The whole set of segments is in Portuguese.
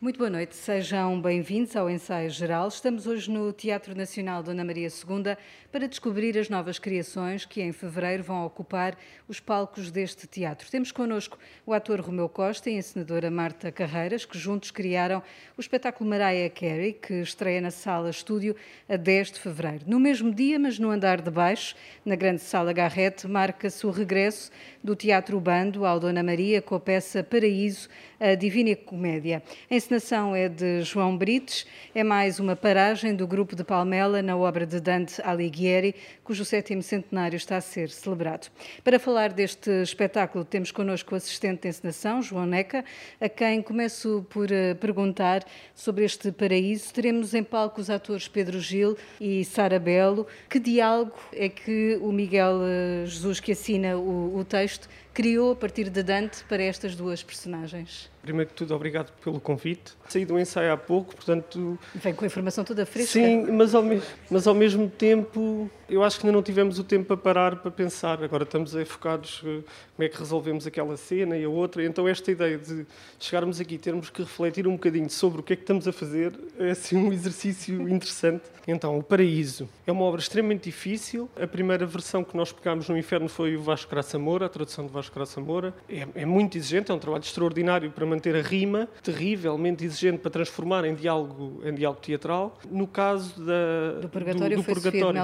Muito boa noite, sejam bem-vindos ao Ensaio Geral. Estamos hoje no Teatro Nacional Dona Maria II para descobrir as novas criações que em fevereiro vão ocupar os palcos deste teatro. Temos connosco o ator Romeu Costa e a encenadora Marta Carreiras, que juntos criaram o espetáculo Mariah Carey, que estreia na Sala Estúdio a 10 de fevereiro. No mesmo dia, mas no andar de baixo, na grande Sala Garrete, marca-se o regresso do Teatro Bando ao Dona Maria com a peça Paraíso, a Divina Comédia. A encenação é de João Brites, é mais uma paragem do grupo de Palmela na obra de Dante Alighieri, cujo sétimo centenário está a ser celebrado. Para falar deste espetáculo, temos connosco o assistente de encenação, João Neca, a quem começo por eh, perguntar sobre este paraíso. Teremos em palco os atores Pedro Gil e Sara Belo. Que diálogo é que o Miguel eh, Jesus, que assina o, o texto, criou a partir de Dante para estas duas personagens? Primeiro que tudo, obrigado pelo convite. Saí do ensaio há pouco, portanto. Vem com a informação toda fresca. Sim, mas ao, mas ao mesmo tempo, eu acho que ainda não tivemos o tempo para parar para pensar. Agora estamos focados eh, como é que resolvemos aquela cena e a outra. Então, esta ideia de chegarmos aqui termos que refletir um bocadinho sobre o que é que estamos a fazer é assim um exercício interessante. Então, O Paraíso é uma obra extremamente difícil. A primeira versão que nós pegámos no Inferno foi o Vasco Graça Moura, a tradução de Vasco Graça Moura. É, é muito exigente, é um trabalho extraordinário para manter a rima, terrivelmente exigente para transformar em diálogo, em diálogo teatral. No caso da, do Purgatório, do, do foi Purgatório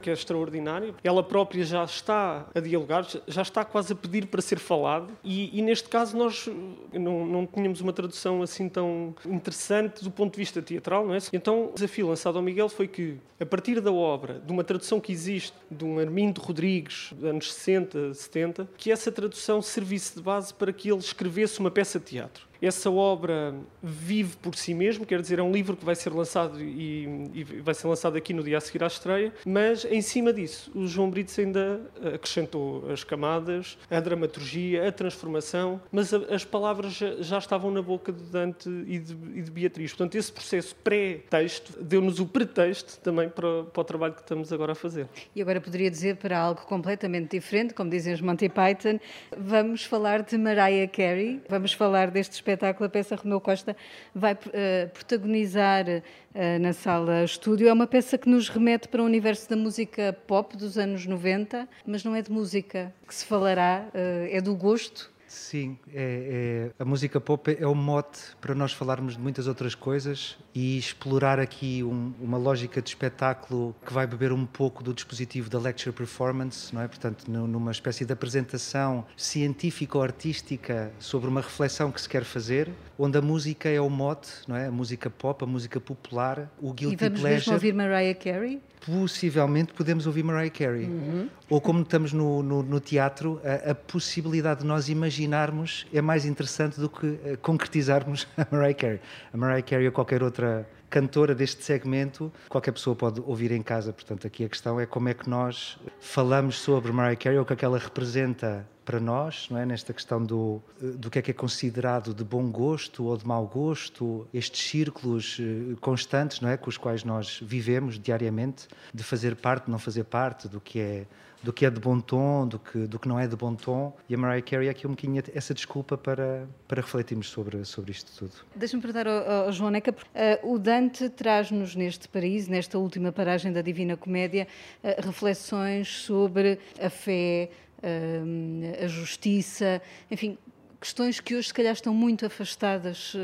que é extraordinário, ela própria já está a dialogar, já está quase a pedir para ser falado, e, e neste caso nós não, não tínhamos uma tradução assim tão interessante do ponto de vista teatral, não é? Então o desafio lançado ao Miguel foi que, a partir da obra, de uma tradução que existe, de um Armindo Rodrigues, anos 60, 70, que essa tradução servisse de base para que ele escrevesse uma peça de teatro. Essa obra vive por si mesmo, quer dizer, é um livro que vai ser lançado e, e, vai ser lançado aqui no dia a seguir à estreia, mas em cima disso, o João Brites ainda acrescentou as camadas, a dramaturgia, a transformação, mas a, as palavras já, já, estavam na boca de Dante e de, e de Beatriz. Portanto, esse processo pré-texto deu-nos o pretexto também para, para o trabalho que estamos agora a fazer. E agora poderia dizer para algo completamente diferente, como dizem os Monty Python, vamos falar de Mariah Carey, vamos falar deste espetáculo espetáculo, a peça Romeu Costa vai uh, protagonizar uh, na sala estúdio. É uma peça que nos remete para o universo da música pop dos anos 90, mas não é de música que se falará, uh, é do gosto Sim, é, é, a música pop é o mote para nós falarmos de muitas outras coisas e explorar aqui um, uma lógica de espetáculo que vai beber um pouco do dispositivo da lecture performance, não é? Portanto, numa espécie de apresentação científico-artística sobre uma reflexão que se quer fazer, onde a música é o mote, não é? A música pop, a música popular, o guilty pleasure. E vamos pleasure. mesmo ouvir Mariah Carey? possivelmente podemos ouvir Mariah Carey. Uhum. Ou como estamos no, no, no teatro, a, a, possibilidade de nós imaginarmos é mais interessante do que uh, concretizarmos a Mariah Carey. A Mariah Carey ou qualquer outra cantora deste segmento, qualquer pessoa pode ouvir em casa. Portanto, aqui a questão é como é que nós falamos sobre Mariah Carey, o que é que ela representa para nós, não é? Nesta questão do, do que é que é considerado de bom gosto ou de mau gosto, estes círculos eh, constantes, não é? Com os quais nós vivemos diariamente, de fazer parte, não fazer parte, do que é do que é de bom tom, do que, do que não é de bom tom. E a Mariah Carey é aqui um bocadinho essa desculpa para, para refletirmos sobre, sobre isto tudo. Deixa-me perguntar ao, ao João Neca, uh, o Dante traz-nos neste paraíso, nesta última paragem da Divina Comédia, uh, reflexões sobre a fé, uh, a justiça, enfim, questões que hoje se calhar estão muito afastadas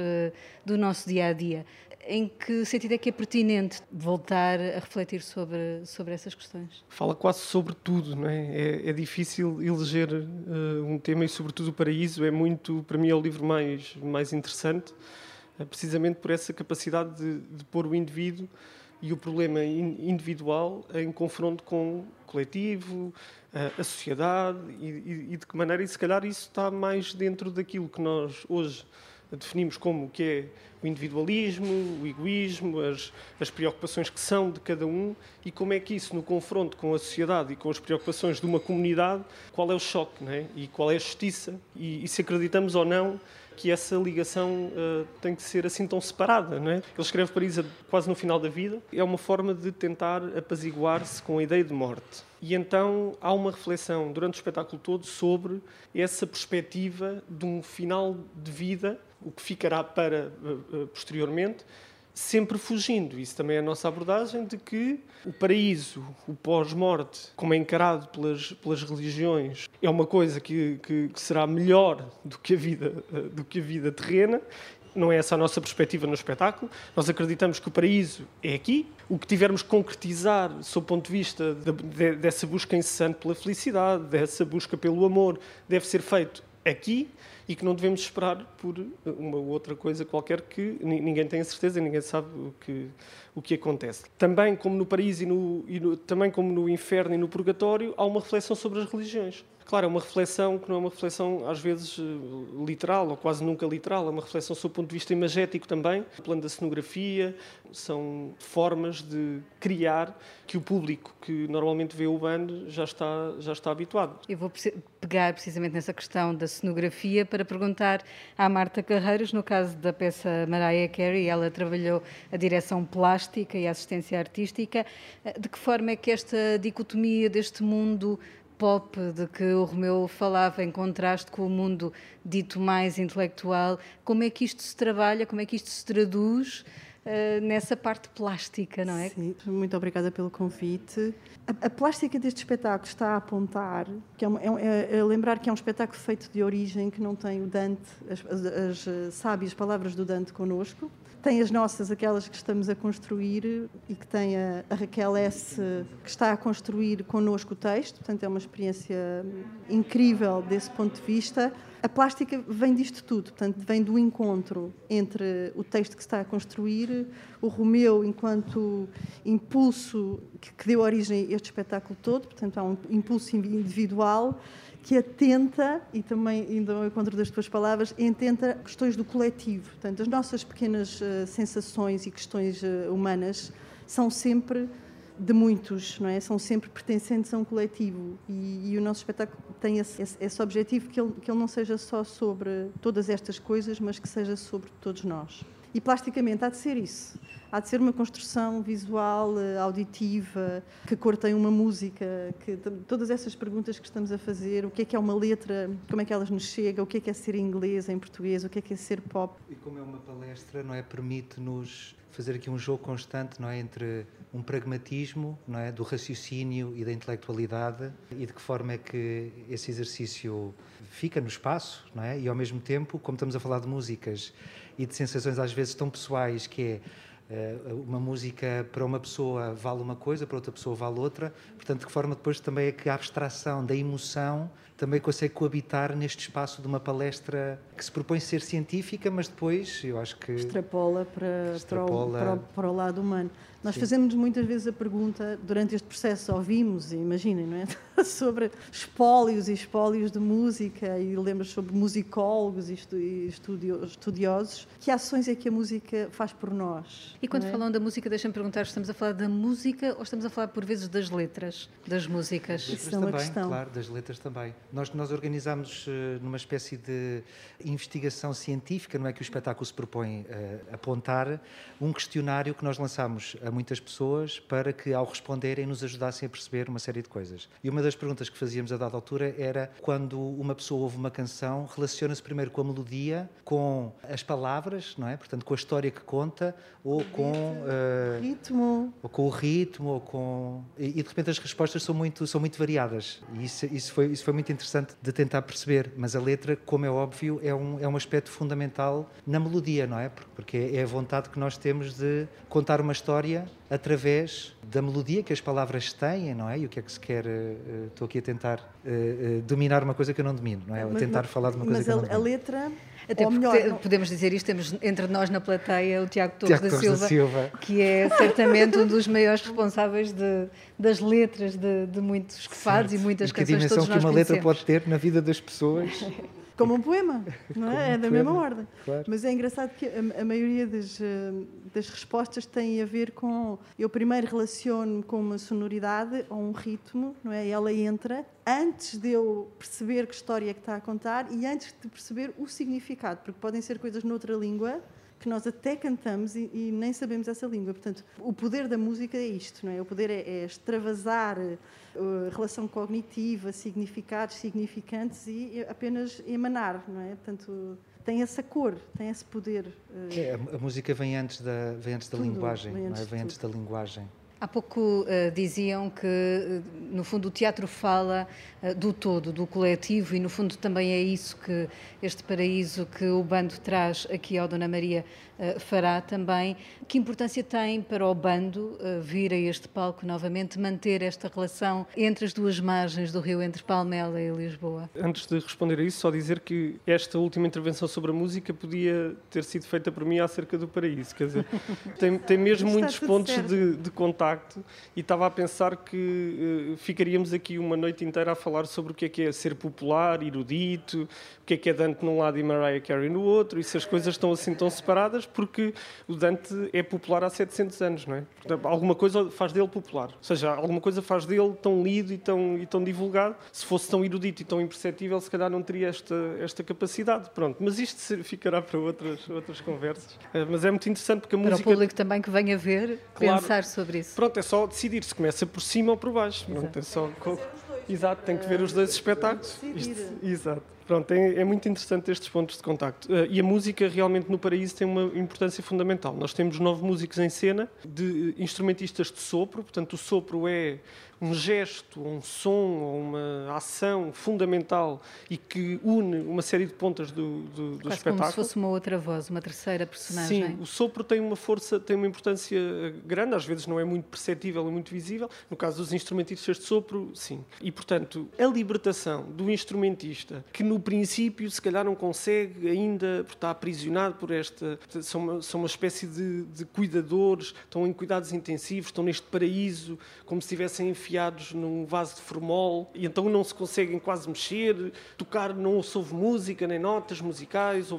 do nosso dia a dia em que sentido é que é pertinente voltar a refletir sobre, sobre essas questões? Fala quase sobre tudo, não é? É, é difícil eleger uh, um tema e, sobretudo, o paraíso é muito, para mim, é o livro mais, mais interessante, uh, precisamente por essa capacidade de, de pôr o indivíduo e o problema individual em confronto com o coletivo, uh, a sociedade e, e de que maneira, e se calhar, isso está mais dentro daquilo que nós hoje definimos como que é o individualismo, o egoísmo, as, as preocupações que são de cada um e como é que isso, no confronto com a sociedade e com as preocupações de uma comunidade, qual é o choque né? e qual é a justiça e, e se acreditamos ou não que essa ligação uh, tem que ser assim tão separada. Não é? Ele escreve Paris quase no final da vida. É uma forma de tentar apaziguar-se com a ideia de morte. E então há uma reflexão durante o espetáculo todo sobre essa perspectiva de um final de vida o que ficará para uh, posteriormente, sempre fugindo. Isso também é a nossa abordagem de que o paraíso, o pós-morte, como é encarado pelas, pelas religiões, é uma coisa que, que, que, será melhor do que, a vida, do que a vida terrena. Não é essa a nossa perspectiva no espetáculo. Nós acreditamos que o paraíso é aqui. O que tivermos que concretizar, sob o ponto de vista de, de, dessa busca incessante pela felicidade, dessa busca pelo amor, deve ser feito aqui e que não devemos esperar por uma outra coisa qualquer que ninguém tem a certeza ninguém sabe o que, o que acontece. Também como no paraíso e no, e no, também como no inferno e no purgatório, há uma reflexão sobre as religiões. Claro, é uma reflexão que não é uma reflexão, às vezes, eh, literal, ou quase nunca literal, é uma reflexão sob o ponto de vista imagético também, o plano da cenografia, são formas de criar que o público que normalmente vê o bando já está, já está habituado. Eu vou pegar precisamente nessa questão da cenografia para perguntar à Marta Carreiros, no caso da peça Mariah Carey, ela trabalhou a direção plástica e a assistência artística, de que forma é que esta dicotomia deste mundo pop de que o Romeu falava, em contraste com o mundo dito mais intelectual. Como é que isto se trabalha, como é que isto se traduz uh, nessa parte plástica, não é? Sim, muito obrigada pelo convite. A, a plástica deste espetáculo está a apontar, que é, é, é, lembrar que é um espetáculo feito de origem, que não tem o Dante, as, as, as eh, sábias palavras do Dante connosco tem as nossas, aquelas que estamos a construir e que tem a, a, Raquel S, que está a construir connosco o texto, portanto é uma experiência incrível desse ponto de vista. A plástica vem disto tudo, portanto vem do encontro entre o texto que se está a construir, o Romeu enquanto impulso que, que deu origem a este espetáculo todo, portanto há um impulso individual que atenta, e também indo ao encontro das tuas palavras, atenta questões do coletivo. Portanto, as nossas pequenas uh, sensações e questões uh, humanas são sempre de muitos, não é? São sempre pertencentes a um coletivo e, e o nosso espetáculo tem esse, esse, esse objetivo que ele, que ele não seja só sobre todas estas coisas, mas que seja sobre todos nós. E plasticamente há de ser isso. Há de ser uma construção visual, eh, auditiva, que cor tem uma música, que todas essas perguntas que estamos a fazer, o que é que é uma letra, como é que elas nos chegam, o que é que é ser inglês em português, o que é que é ser pop. E como é uma palestra, não é permite-nos fazer aqui um jogo constante, não é, entre um pragmatismo, não é, do raciocínio e da intelectualidade e de que forma é que esse exercício fica no espaço, não é? E ao mesmo tempo, como estamos a falar de músicas e de sensações às vezes tão pessoais, que é eh, uma música para uma pessoa vale uma coisa, para outra pessoa vale outra. Portanto, de que forma depois também é que a abstração da emoção também consegue coabitar neste espaço de uma palestra que se propõe ser científica, mas depois eu acho que. Extrapola para, extrapola... Para, o, para, o, para o lado humano. Nós Sim. fazemos muitas vezes a pergunta, durante este processo ouvimos, imaginem, não é? sobre espólios e espólios de música, e lembras sobre musicólogos e estudiosos. Que ações é que a música faz por nós? E quando é? falam da música, deixem-me perguntar, estamos a falar da música ou estamos a falar, por vezes, das letras das músicas? Das letras Isso é uma também, questão. claro, das letras também. Nós, nós organizamos uh, numa espécie de investigação científica, não é que o espetáculo se propõe uh, apontar, um questionário que nós lançamos a muitas pessoas para que, ao responderem, nos ajudassem a perceber uma série de coisas. E uma das perguntas que fazíamos a dada altura era quando uma pessoa ouve uma canção, relaciona-se primeiro com a melodia, com as palavras, não é? Portanto, com a história que conta, ou com uh, ritmo, ou com o ritmo, ou com e, de repente as respostas são muito são muito variadas. E isso, isso foi isso foi muito interessante de tentar perceber. Mas a letra, como é óbvio, é um é um aspecto fundamental na melodia, não é? Porque é a vontade que nós temos de contar uma história através da melodia que as palavras têm, não é? E o que é que se quer. Uh, estou aqui a tentar uh, dominar uma coisa que eu não domino, não é? Mas, a tentar mas, falar de uma coisa que eu não domino. Mas a letra. Até Ou melhor, porque, podemos dizer isto, temos entre nós na plateia o Tiago Torres, Tiago da, Silva, da, Silva, que é certamente um dos maiores responsáveis de, das letras de, de muitos que faz e muitas e canções que a dimensão que uma letra pode ter na vida das pessoas. Como um poema, não é? é da poema, mesma ordem. Claro. Mas é engraçado que a, a maioria das, eh, das, respostas tem a ver com. Eu primeiro relaciono com uma sonoridade ou um ritmo, não é? Ela entra antes de eu perceber que história é que está a contar e antes de perceber o significado, porque podem ser coisas noutra língua que nós até cantamos e, e, nem sabemos essa língua. Portanto, o poder da música é isto, não é? O poder é, é extravasar uh, relação cognitiva, significados, significantes e apenas emanar, não é? Portanto, tem essa cor, tem esse poder. É, a, a, música vem antes da, vem antes da tudo, linguagem, vem antes, é? vem antes da linguagem. Há pouco uh, diziam que, uh, no fundo, o teatro fala uh, do todo, do coletivo, e no fundo também é isso que este paraíso que o bando traz aqui ao Dona Maria fará também. Que importância tem para o bando vir a este palco novamente, manter esta relação entre as duas margens do rio, entre Palmela e Lisboa? Antes de responder a isso, só dizer que esta última intervenção sobre a música podia ter sido feita por mim acerca do paraíso. Quer dizer, tem, tem mesmo muitos pontos de, de contato e estava a pensar que uh, ficaríamos aqui uma noite inteira a falar sobre o que é que é ser popular, erudito, o que é que é Dante num lado e Mariah Carey no outro, e se as coisas estão assim tão separadas, porque o Dante é popular há 700 anos, não é? Portanto, alguma coisa faz dele popular, ou seja, alguma coisa faz dele tão lido e tão, e tão divulgado. Se fosse tão erudito e tão imperceptível, se calhar não teria esta, esta capacidade. Pronto, mas isto ficará para outras, outras conversas. Uh, mas é muito interessante porque a para música. Para o público também que venha ver, claro, pensar sobre isso. Pronto, é só decidir se começa por cima ou por baixo. Exato. é só... Exato, tem que ver os dois espetáculos. Isto, exato. Pronto, é, é, muito interessante estes pontos de contacto. Uh, e a música realmente no Paraíso tem uma importância fundamental. Nós temos nove músicos em cena, de instrumentistas de sopro, portanto, o sopro é um gesto, um som ou uma ação fundamental e que une uma série de pontas do, do, do espetáculo. como se fosse uma outra voz, uma terceira personagem. Sim, o sopro tem uma força, tem uma importância grande, às vezes não é muito perceptível e muito visível. No caso dos instrumentistas de sopro, sim. E, portanto, a libertação do instrumentista, que no princípio se calhar não consegue ainda, porque está aprisionado por esta. São uma, são uma espécie de, de cuidadores, estão em cuidados intensivos, estão neste paraíso, como se estivessem enfiados num vaso de formol, e então não se conseguem quase mexer, tocar, não se ouve música, nem notas musicais,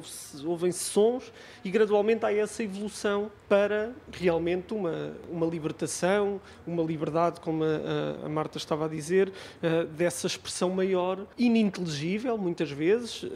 ouvem-se sons, e gradualmente há essa evolução para realmente uma, uma libertação, uma liberdade, como a, a Marta estava a dizer, uh, dessa expressão maior, ininteligível, muitas vezes,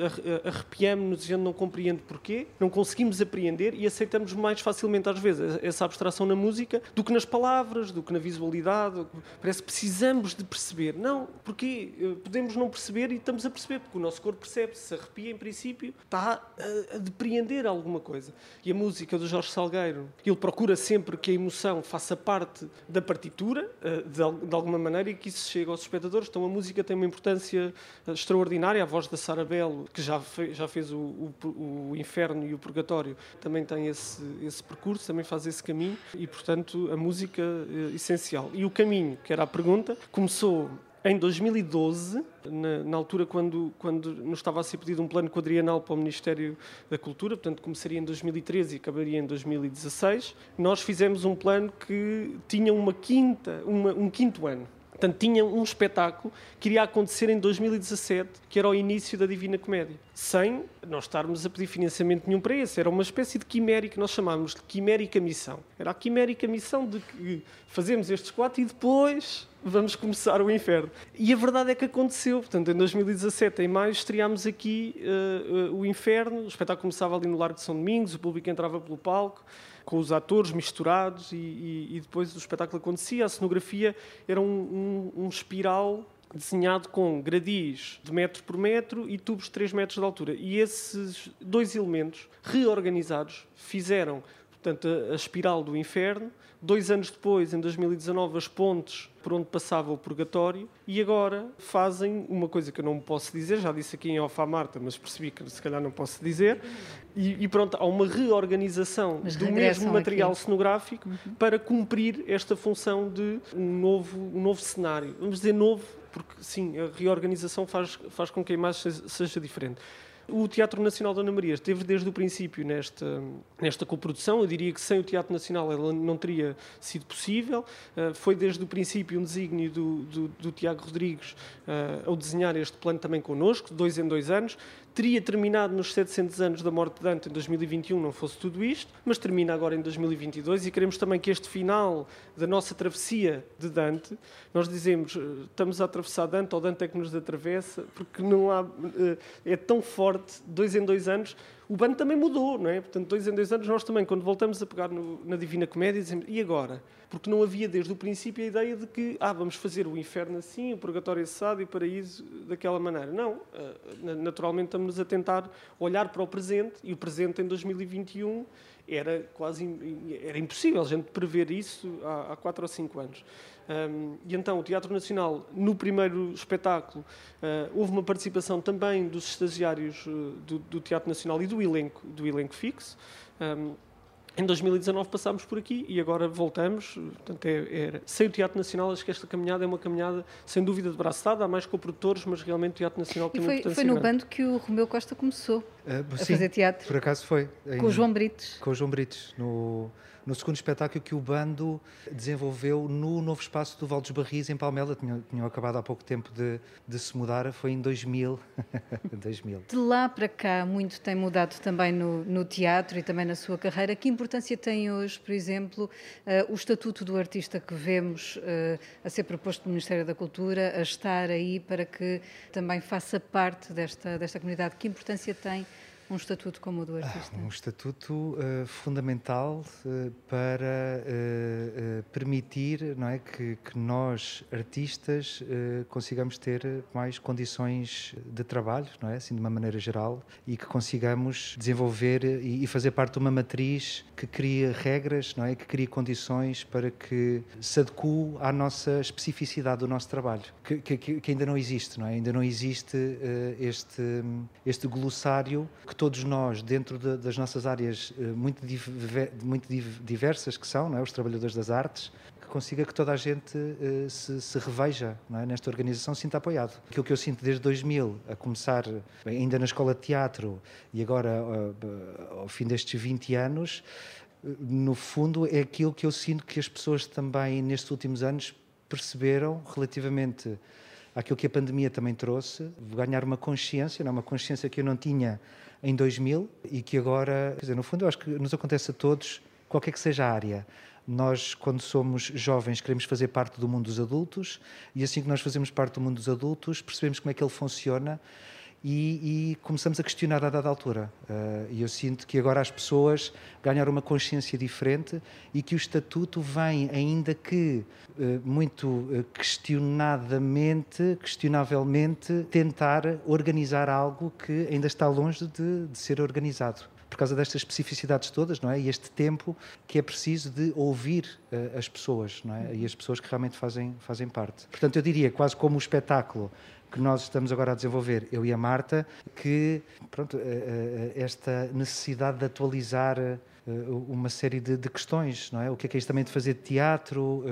arrepiamos-nos e não compreende porquê, não conseguimos apreender e aceitamos mais facilmente, às vezes, essa abstração na música do que nas palavras, do que na visualidade. Parece que precisamos de perceber. Não, porque eh, podemos não perceber e estamos a perceber, porque o nosso corpo percebe, se arrepia em princípio, está a, a depreender alguma coisa. E a música do Jorge Salgueiro, ele procura sempre que a emoção faça parte da partitura, eh, de, alguma maneira, e que isso chegue aos espectadores. Então a música tem uma importância eh, extraordinária, a voz da Sara Belo, que já, fez, já fez o, o, o, Inferno e o Purgatório, também tem esse, esse percurso, também faz esse caminho e, portanto, a música é essencial. E o caminho, que era a pergunta, começou em 2012, na, na, altura quando, quando nos estava a ser pedido um plano quadrienal para o Ministério da Cultura, portanto começaria em 2013 e acabaria em 2016, nós fizemos um plano que tinha uma quinta, uma, um quinto ano. Portanto, tinha um espetáculo que iria acontecer em 2017, que era o início da Divina Comédia, sem nós estarmos a pedir financiamento nenhum para esse. Era uma espécie de quimérica, nós chamávamos de quimérica missão. Era a quimérica missão de que fazemos estes quatro e depois vamos começar o inferno. E a verdade é que aconteceu. Portanto, em 2017, em maio, estreámos aqui uh, uh, o inferno. O espetáculo começava ali no Largo de São Domingos, o público entrava pelo palco com os atores misturados e, e, e, depois o espetáculo acontecia. A cenografia era um, um, um espiral desenhado com gradis de metro por metro e tubos de 3 metros de altura. E esses dois elementos reorganizados fizeram portanto, a, a espiral do inferno. Dois anos depois, em 2019, as pontes por onde passava o purgatório e agora fazem uma coisa que eu não posso dizer, já disse aqui em à Marta, mas percebi que se calhar não posso dizer, e, e pronto, há uma reorganização mas do mesmo material aqui. cenográfico uhum. para cumprir esta função de um novo, um novo cenário. Vamos dizer novo, porque sim, a reorganização faz, faz com que a imagem seja diferente. O Teatro Nacional Dona Maria esteve desde o princípio nesta, nesta coprodução. Eu diria que sem o Teatro Nacional ela não teria sido possível. Uh, foi desde o princípio um desígnio do, do, do Tiago Rodrigues uh, ao desenhar este plano também connosco, dois em dois anos teria terminado nos 700 anos da morte de Dante em 2021, não fosse tudo isto, mas termina agora em 2022 e queremos também que este final da nossa travessia de Dante, nós dizemos, eh, estamos a atravessar Dante ou Dante é que nos atravessa, porque não há, eh, é tão forte, dois em dois anos, o bando também mudou, não é? Portanto, dois em dois anos, nós também, quando voltamos a pegar no, na Divina Comédia, dizemos, e agora? Porque não havia desde o princípio a ideia de que, ah, vamos fazer o inferno assim, o purgatório assado e o paraíso daquela maneira. Não, eh, naturalmente estamos a tentar olhar para o presente, e o presente em 2021 era quase era impossível a gente prever isso há, há quatro ou cinco anos. Um, e então o Teatro Nacional, no primeiro espetáculo, uh, houve uma participação também dos estagiários uh, do, do, Teatro Nacional e do elenco, do elenco fixo. Um, em 2019 passámos por aqui e agora voltamos. Portanto, é, é, sem o Teatro Nacional, acho que esta caminhada é uma caminhada, sem dúvida, de braço dado. Há mais co-produtores, mas realmente o Teatro Nacional e tem foi, uma Foi no grande. bando que o Romeu Costa começou uh, a sim, fazer teatro. Por acaso foi. Com o João Brites. Com o João Brites, no, no segundo espetáculo que o bando desenvolveu no novo espaço do Val dos Barris, em Palmela. Tinham, tinham acabado há pouco tempo de, de se mudar, foi em 2000. 2000. De lá para cá, muito tem mudado também no, no, teatro e também na sua carreira. Que importância tem hoje, por exemplo, uh, o estatuto do artista que vemos uh, a ser proposto pelo Ministério da Cultura, a estar aí para que também faça parte desta, desta comunidade? Que importância tem? Um estatuto como o do artista? Ah, um estatuto uh, fundamental uh, para uh, permitir não é, que, que nós, artistas, consigamos ter mais condições de trabalho, não é, assim de uma maneira geral, e que consigamos desenvolver e, e fazer parte de uma matriz que cria regras, não é, que cria condições para que se adeque à nossa especificidade do nosso trabalho, que, que, que ainda não existe, não é? Ainda não existe este, este glossário que todos nós, dentro de, das nossas áreas eh, muito, muito diversas que são, é? os trabalhadores das artes, que consiga que toda a gente uh, se, se, reveja é? nesta organização, sinta apoiado. Aquilo que eu sinto desde 2000, a começar ainda na escola de teatro e agora uh, ao fim destes 20 anos, no fundo é aquilo que eu sinto que as pessoas também nestes últimos anos perceberam relativamente àquilo que a pandemia também trouxe, ganhar uma consciência, não, é? uma consciência que eu não tinha em 2000 e que agora, quer dizer, no fundo, eu acho que nos acontece a todos, qualquer que seja a área. Nós, quando somos jovens, queremos fazer parte do mundo dos adultos e assim que nós fazemos parte do mundo dos adultos, percebemos como é que ele funciona e, e começamos a questionar a dada altura. Uh, e eu sinto que agora as pessoas ganharam uma consciência diferente e que o estatuto vem, ainda que uh, muito uh, questionadamente, questionavelmente, tentar organizar algo que ainda está longe de, de ser organizado por causa destas especificidades todas, não é? E este tempo que é preciso de ouvir uh, as pessoas, não é? E as pessoas que realmente fazem, fazem parte. Portanto, eu diria, quase como o espetáculo que nós estamos agora a desenvolver, eu e a Marta, que pronto, eh, eh, esta necessidade de atualizar eh, uma série de, de, questões, não é? O que é que é isto também de fazer teatro?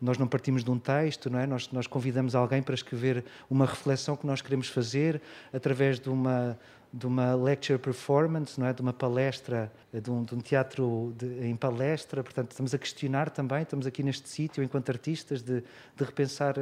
Nós não partimos de um texto, não é? Nós, nós convidamos alguém para escrever uma reflexão que nós queremos fazer através de uma de uma lecture performance, não é? De uma palestra, de um, de um teatro de, em palestra. Portanto, estamos a questionar também, estamos aqui neste sítio enquanto artistas de, de repensar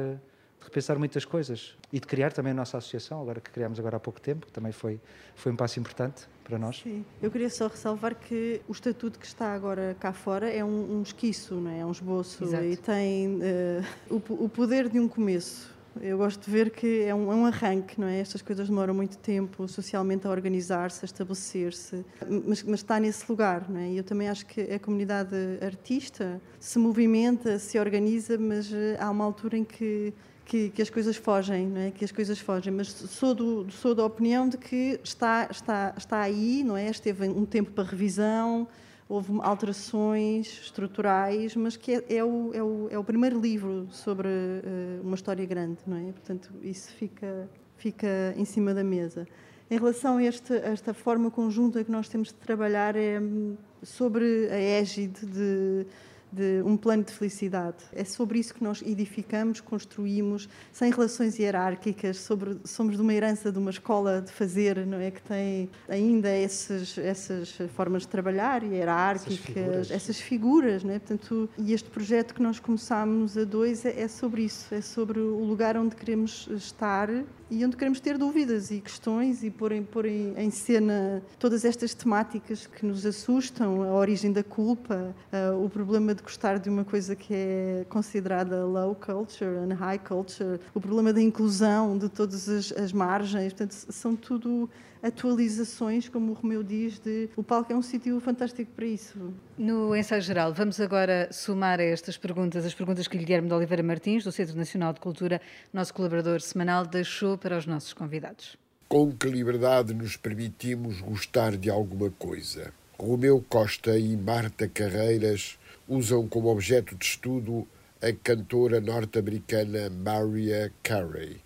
repensar muitas coisas e de criar também a nossa associação, agora que criámos agora há pouco tempo, que também foi, foi um passo importante para nós. Sim, eu queria só ressalvar que o estatuto que está agora cá fora é um, um esquiço, não é? é um esboço Exato. e tem uh, o, o poder de um começo. Eu gosto de ver que é um, é um, arranque, não é? Estas coisas demoram muito tempo socialmente a organizar-se, a estabelecer-se, mas, mas, está nesse lugar, não é? E eu também acho que a comunidade artista se movimenta, se organiza, mas eh, há uma altura em que que, que, as coisas fogem, não é? Que as coisas fogem, mas sou, do, sou da opinião de que está, está, está aí, não é? Esteve um tempo para revisão, houve alterações estruturais, mas que é, é, o, é, o, é o primeiro livro sobre uh, uma história grande, não é? Portanto, isso fica, fica em cima da mesa. Em relação a, este, a esta forma conjunta que nós temos de trabalhar, é hum, sobre a égide de de um plano de felicidade. É sobre isso que nós edificamos, construímos, sem relações hierárquicas, sobre, somos de uma herança de uma escola de fazer, não é? Que tem ainda esses, essas formas de trabalhar hierárquicas, essas figuras, essas figuras não é? Portanto, e este projeto que nós começámos a dois é, é sobre isso, é sobre o lugar onde queremos estar e onde queremos ter dúvidas e questões e pôr em, pôr em, em cena todas estas temáticas que nos assustam, a origem da culpa, uh, o problema de gostar de uma coisa que é considerada low culture and high culture, o problema da inclusão de todas as, as margens, portanto, são tudo atualizações, como o Romeu diz, de o palco é um sítio fantástico para isso. No ensaio geral, vamos agora somar a estas perguntas as perguntas que Guilherme de Oliveira Martins, do Centro Nacional de Cultura, nosso colaborador semanal, deixou para os nossos convidados. Com que liberdade nos permitimos gostar de alguma coisa? Romeu Costa e Marta Carreiras usam como objeto de estudo a cantora norte-americana Mariah Carey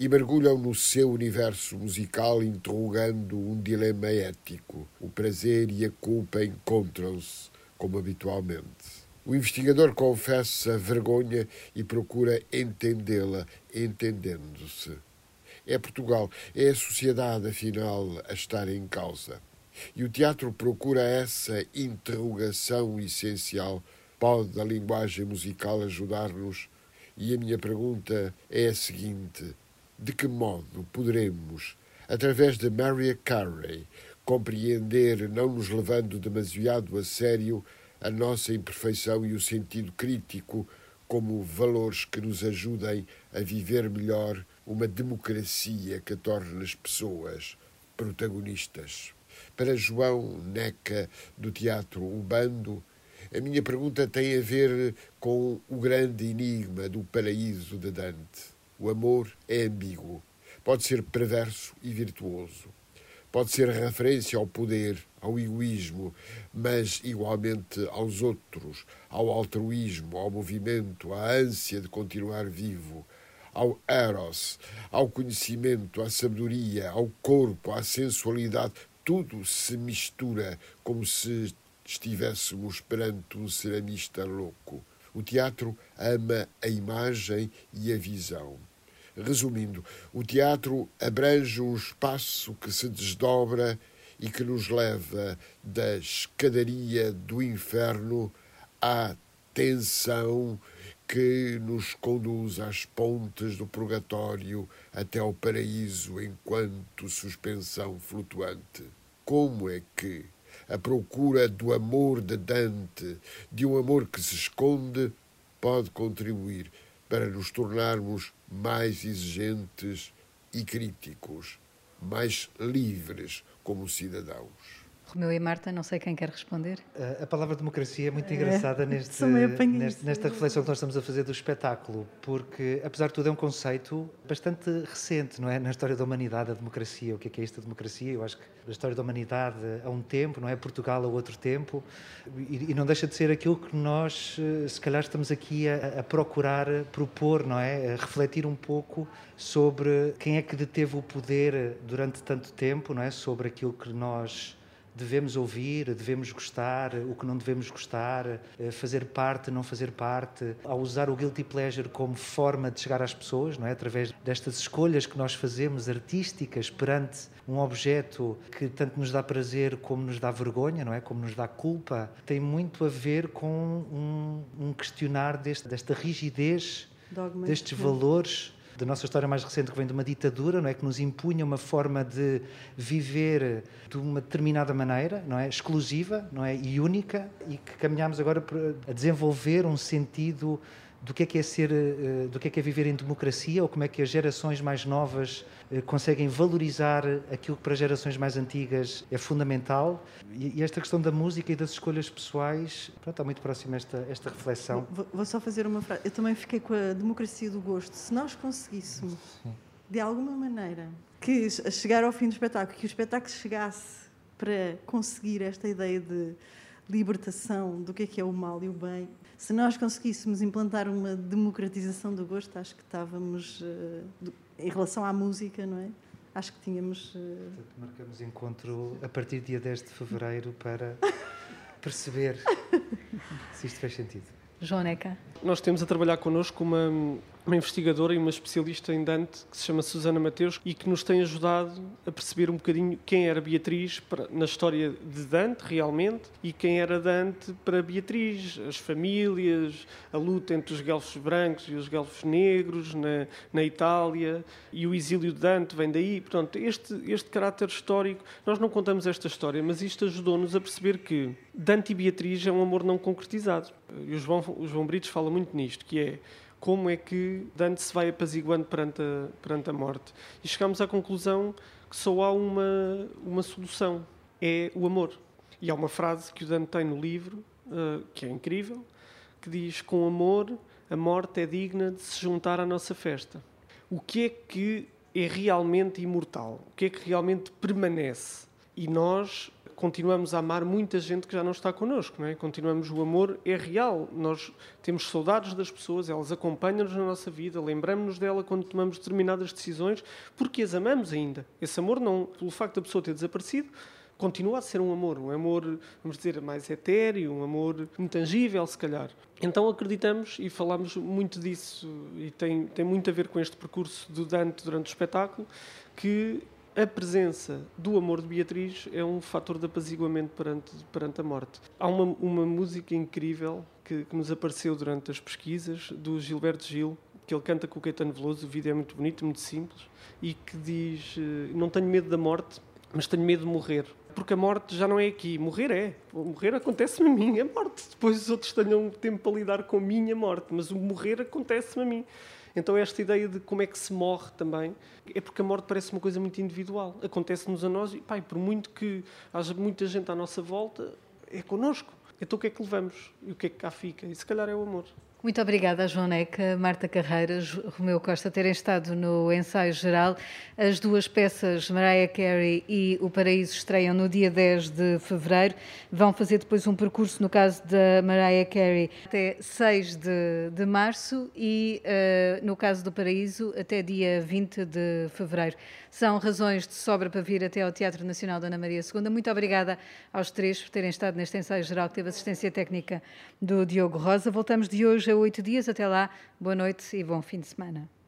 e mergulham no seu universo musical interrogando um dilema ético. O prazer e a culpa encontram-se, como habitualmente. O investigador confessa vergonha e procura entendê-la, entendendo-se. É Portugal, é a sociedade, afinal, a estar em causa. E o teatro procura essa interrogação essencial Pode a linguagem musical ajudar-nos? E a minha pergunta é a seguinte: de que modo poderemos, através de Mariah Carey, compreender, não nos levando demasiado a sério, a nossa imperfeição e o sentido crítico como valores que nos ajudem a viver melhor uma democracia que torne as pessoas protagonistas? Para João Neca, do Teatro Ubando, a minha pergunta tem a ver com o grande enigma do paraíso de Dante. O amor é ambíguo. Pode ser perverso e virtuoso. Pode ser referência ao poder, ao egoísmo, mas igualmente aos outros, ao altruísmo, ao movimento, à ânsia de continuar vivo, ao eros, ao conhecimento, à sabedoria, ao corpo, à sensualidade. Tudo se mistura como se estivéssemos perante um ceramista louco. O teatro ama a imagem e a visão. Resumindo, o teatro abrange um espaço que se desdobra e que nos leva da escadaria do inferno à tensão que nos conduz às pontes do purgatório até ao paraíso enquanto suspensão flutuante. Como é que a procura do amor de Dante, de um amor que se esconde, pode contribuir para nos tornarmos mais exigentes e críticos, mais livres como cidadãos. Romeu e Marta, não sei quem quer responder. A palavra democracia é muito engraçada é, neste, neste, nesta reflexão que nós estamos a fazer do espetáculo, porque, apesar de tudo, é um conceito bastante recente, não é? Na história da humanidade, a democracia. O que é, que é isto, a democracia? Eu acho que a história da humanidade há um tempo, não é? Portugal há outro tempo, e, e não deixa de ser aquilo que nós, eh, se calhar, estamos aqui a, a procurar propor, não é? A refletir um pouco sobre quem é que deteve o poder durante tanto tempo, não é? Sobre aquilo que nós devemos ouvir, devemos gostar, o que não devemos gostar, eh, fazer parte, não fazer parte, ao usar o guilty pleasure como forma de chegar às pessoas, não é? Através destas escolhas que nós fazemos artísticas perante um objeto que tanto nos dá prazer como nos dá vergonha, não é? Como nos dá culpa, tem muito a ver com um, um questionar deste, desta rigidez, Dogma. destes valores da nossa história mais recente, que vem de uma ditadura, não é? que nos impunha uma forma de viver de uma determinada maneira, não é? exclusiva não é? e única, e que caminhamos agora a desenvolver um sentido do que é que é ser, eh, do que é que é viver em democracia, ou como é que as gerações mais novas eh, conseguem valorizar aquilo que para as gerações mais antigas é fundamental. E esta questão da música e das escolhas pessoais, pronto, está muito próxima esta esta reflexão. Vou, vou, só fazer uma frase. Eu também fiquei com a democracia do gosto. Se nós conseguíssemos, Sim. de alguma maneira, que chegar ao fim do espetáculo, que o espetáculo chegasse para conseguir esta ideia de libertação do que é que é o mal e o bem, se nós conseguíssemos implantar uma democratização do gosto, acho que estávamos, uh, em relação à música, não é? Acho que tínhamos. Uh... Portanto, marcamos encontro a partir do dia 10 de fevereiro para perceber se isto faz sentido. João Neca. Nós temos a trabalhar connosco uma, uma investigadora e uma especialista em Dante que se chama Susana Mateus e que nos tem ajudado a perceber um bocadinho quem era Beatriz para, na história de Dante realmente e quem era Dante para Beatriz, as famílias, a luta entre os guelfos brancos e os guelfos negros na, na Itália e o exílio de Dante vem daí. Portanto, este, este caráter histórico, nós não contamos esta história, mas isto ajudou-nos a perceber que Dante e Beatriz é um amor não concretizado. E o João, o João Britos fala muito nisto, que é como é que Dante se vai apaziguando perante a, perante a morte. E chegamos à conclusão que só há uma, uma solução: é o amor. E há uma frase que o Dante tem no livro, uh, que é incrível, que diz: Com amor, a morte é digna de se juntar à nossa festa. O que é que é realmente imortal? O que é que realmente permanece? E nós continuamos a amar muita gente que já não está connosco, não é? Continuamos, o amor é real. Nós temos saudades das pessoas, elas acompanham-nos na nossa vida, lembramos-nos dela quando tomamos determinadas decisões, porque as amamos ainda. Esse amor não, pelo facto da pessoa ter desaparecido, continua a ser um amor, um amor, vamos dizer, mais etéreo, um amor intangível, se calhar. Então acreditamos e falamos muito disso, e tem, tem muito a ver com este percurso do Dante durante o espetáculo, que a presença do amor de Beatriz é um fator de apaziguamento perante, perante a morte. Há uma, uma música incrível que, que nos apareceu durante as pesquisas, do Gilberto Gil, que ele canta com o Caetano Veloso, o vídeo é muito bonito, muito simples, e que diz: eh, Não tenho medo da morte, mas tenho medo de morrer. Porque a morte já não é aqui. Morrer é. Morrer acontece-me a mim. A morte. Depois os outros tenham tempo para lidar com a minha morte. Mas o morrer acontece-me a mim. Então, esta ideia de como é que se morre também é porque a morte parece uma coisa muito individual. Acontece-nos a nós e, pai, por muito que haja muita gente à nossa volta, é connosco. Então, o que é que levamos? E o que é que cá fica? E se calhar é o amor. Muito obrigada, João Neca, Marta Carreiras, Romeu Costa, terem estado no ensaio geral. As duas peças, Mariah Carey e O Paraíso, estreiam no dia 10 de fevereiro. Vão fazer depois um percurso, no caso da Mariah Carey, até 6 de, de março e, uh, no caso do Paraíso, até dia 20 de fevereiro. São razões de sobra para vir até ao Teatro Nacional da Ana Maria II. Muito obrigada aos três por terem estado neste ensaio geral, que teve assistência técnica do Diogo Rosa. Voltamos de hoje a oito dias. Até lá, boa noite e bom fim de semana.